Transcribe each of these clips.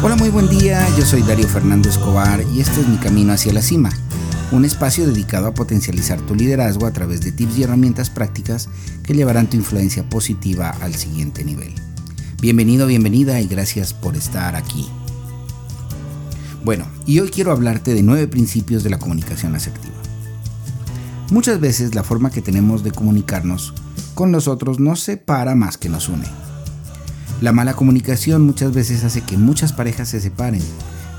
Hola, muy buen día, yo soy Dario Fernando Escobar y este es mi camino hacia la cima, un espacio dedicado a potencializar tu liderazgo a través de tips y herramientas prácticas que llevarán tu influencia positiva al siguiente nivel. Bienvenido, bienvenida y gracias por estar aquí. Bueno, y hoy quiero hablarte de nueve principios de la comunicación asertiva. Muchas veces la forma que tenemos de comunicarnos con los otros nos separa más que nos une. La mala comunicación muchas veces hace que muchas parejas se separen,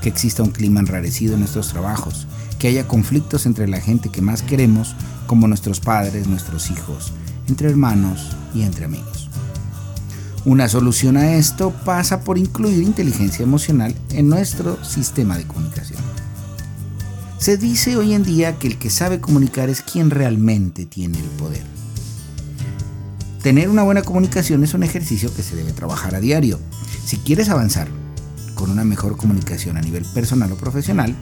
que exista un clima enrarecido en nuestros trabajos, que haya conflictos entre la gente que más queremos, como nuestros padres, nuestros hijos, entre hermanos y entre amigos. Una solución a esto pasa por incluir inteligencia emocional en nuestro sistema de comunicación. Se dice hoy en día que el que sabe comunicar es quien realmente tiene el poder. Tener una buena comunicación es un ejercicio que se debe trabajar a diario. Si quieres avanzar con una mejor comunicación a nivel personal o profesional,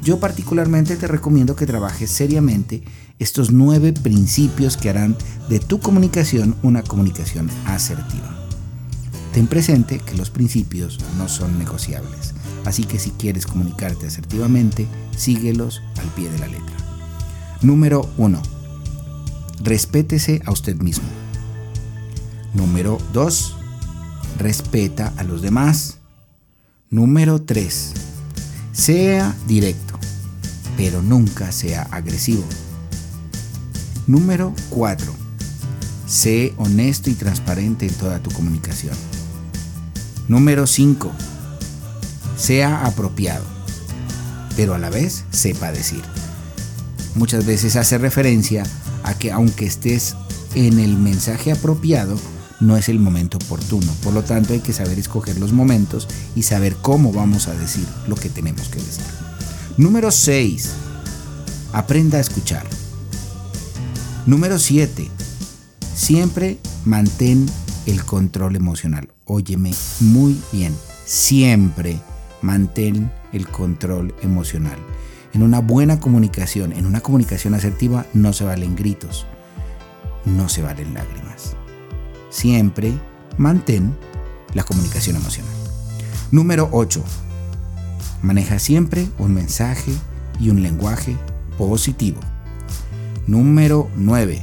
yo particularmente te recomiendo que trabajes seriamente estos nueve principios que harán de tu comunicación una comunicación asertiva. Ten presente que los principios no son negociables. Así que si quieres comunicarte asertivamente, síguelos al pie de la letra. Número 1. Respétese a usted mismo. Número 2. Respeta a los demás. Número 3. Sea directo, pero nunca sea agresivo. Número 4. Sé honesto y transparente en toda tu comunicación. Número 5 sea apropiado, pero a la vez sepa decir. Muchas veces hace referencia a que aunque estés en el mensaje apropiado, no es el momento oportuno. Por lo tanto, hay que saber escoger los momentos y saber cómo vamos a decir lo que tenemos que decir. Número 6. Aprenda a escuchar. Número 7. Siempre mantén el control emocional. Óyeme muy bien. Siempre mantén el control emocional. En una buena comunicación, en una comunicación asertiva, no se valen gritos, no se valen lágrimas. Siempre mantén la comunicación emocional. Número 8. Maneja siempre un mensaje y un lenguaje positivo. Número 9.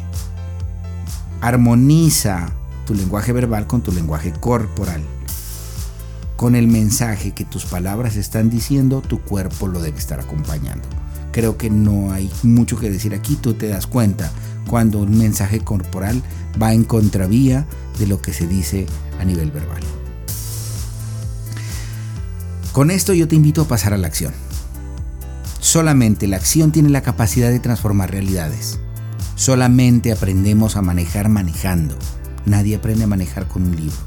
Armoniza tu lenguaje verbal con tu lenguaje corporal con el mensaje que tus palabras están diciendo, tu cuerpo lo debe estar acompañando. Creo que no hay mucho que decir aquí, tú te das cuenta cuando un mensaje corporal va en contravía de lo que se dice a nivel verbal. Con esto yo te invito a pasar a la acción. Solamente la acción tiene la capacidad de transformar realidades. Solamente aprendemos a manejar manejando. Nadie aprende a manejar con un libro.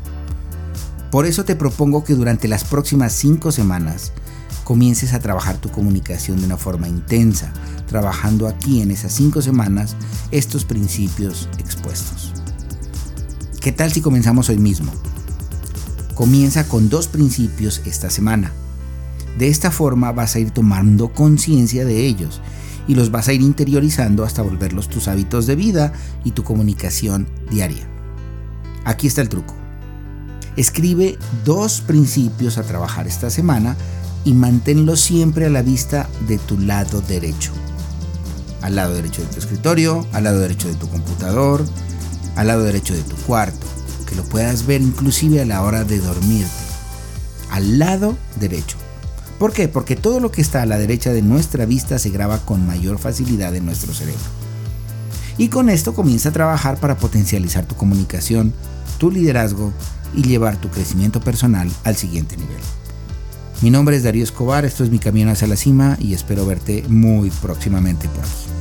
Por eso te propongo que durante las próximas cinco semanas comiences a trabajar tu comunicación de una forma intensa, trabajando aquí en esas cinco semanas estos principios expuestos. ¿Qué tal si comenzamos hoy mismo? Comienza con dos principios esta semana. De esta forma vas a ir tomando conciencia de ellos y los vas a ir interiorizando hasta volverlos tus hábitos de vida y tu comunicación diaria. Aquí está el truco. Escribe dos principios a trabajar esta semana y manténlos siempre a la vista de tu lado derecho. Al lado derecho de tu escritorio, al lado derecho de tu computador, al lado derecho de tu cuarto, que lo puedas ver inclusive a la hora de dormirte. Al lado derecho. ¿Por qué? Porque todo lo que está a la derecha de nuestra vista se graba con mayor facilidad en nuestro cerebro. Y con esto comienza a trabajar para potencializar tu comunicación, tu liderazgo y llevar tu crecimiento personal al siguiente nivel. Mi nombre es Darío Escobar, esto es mi camino hacia la cima y espero verte muy próximamente por aquí.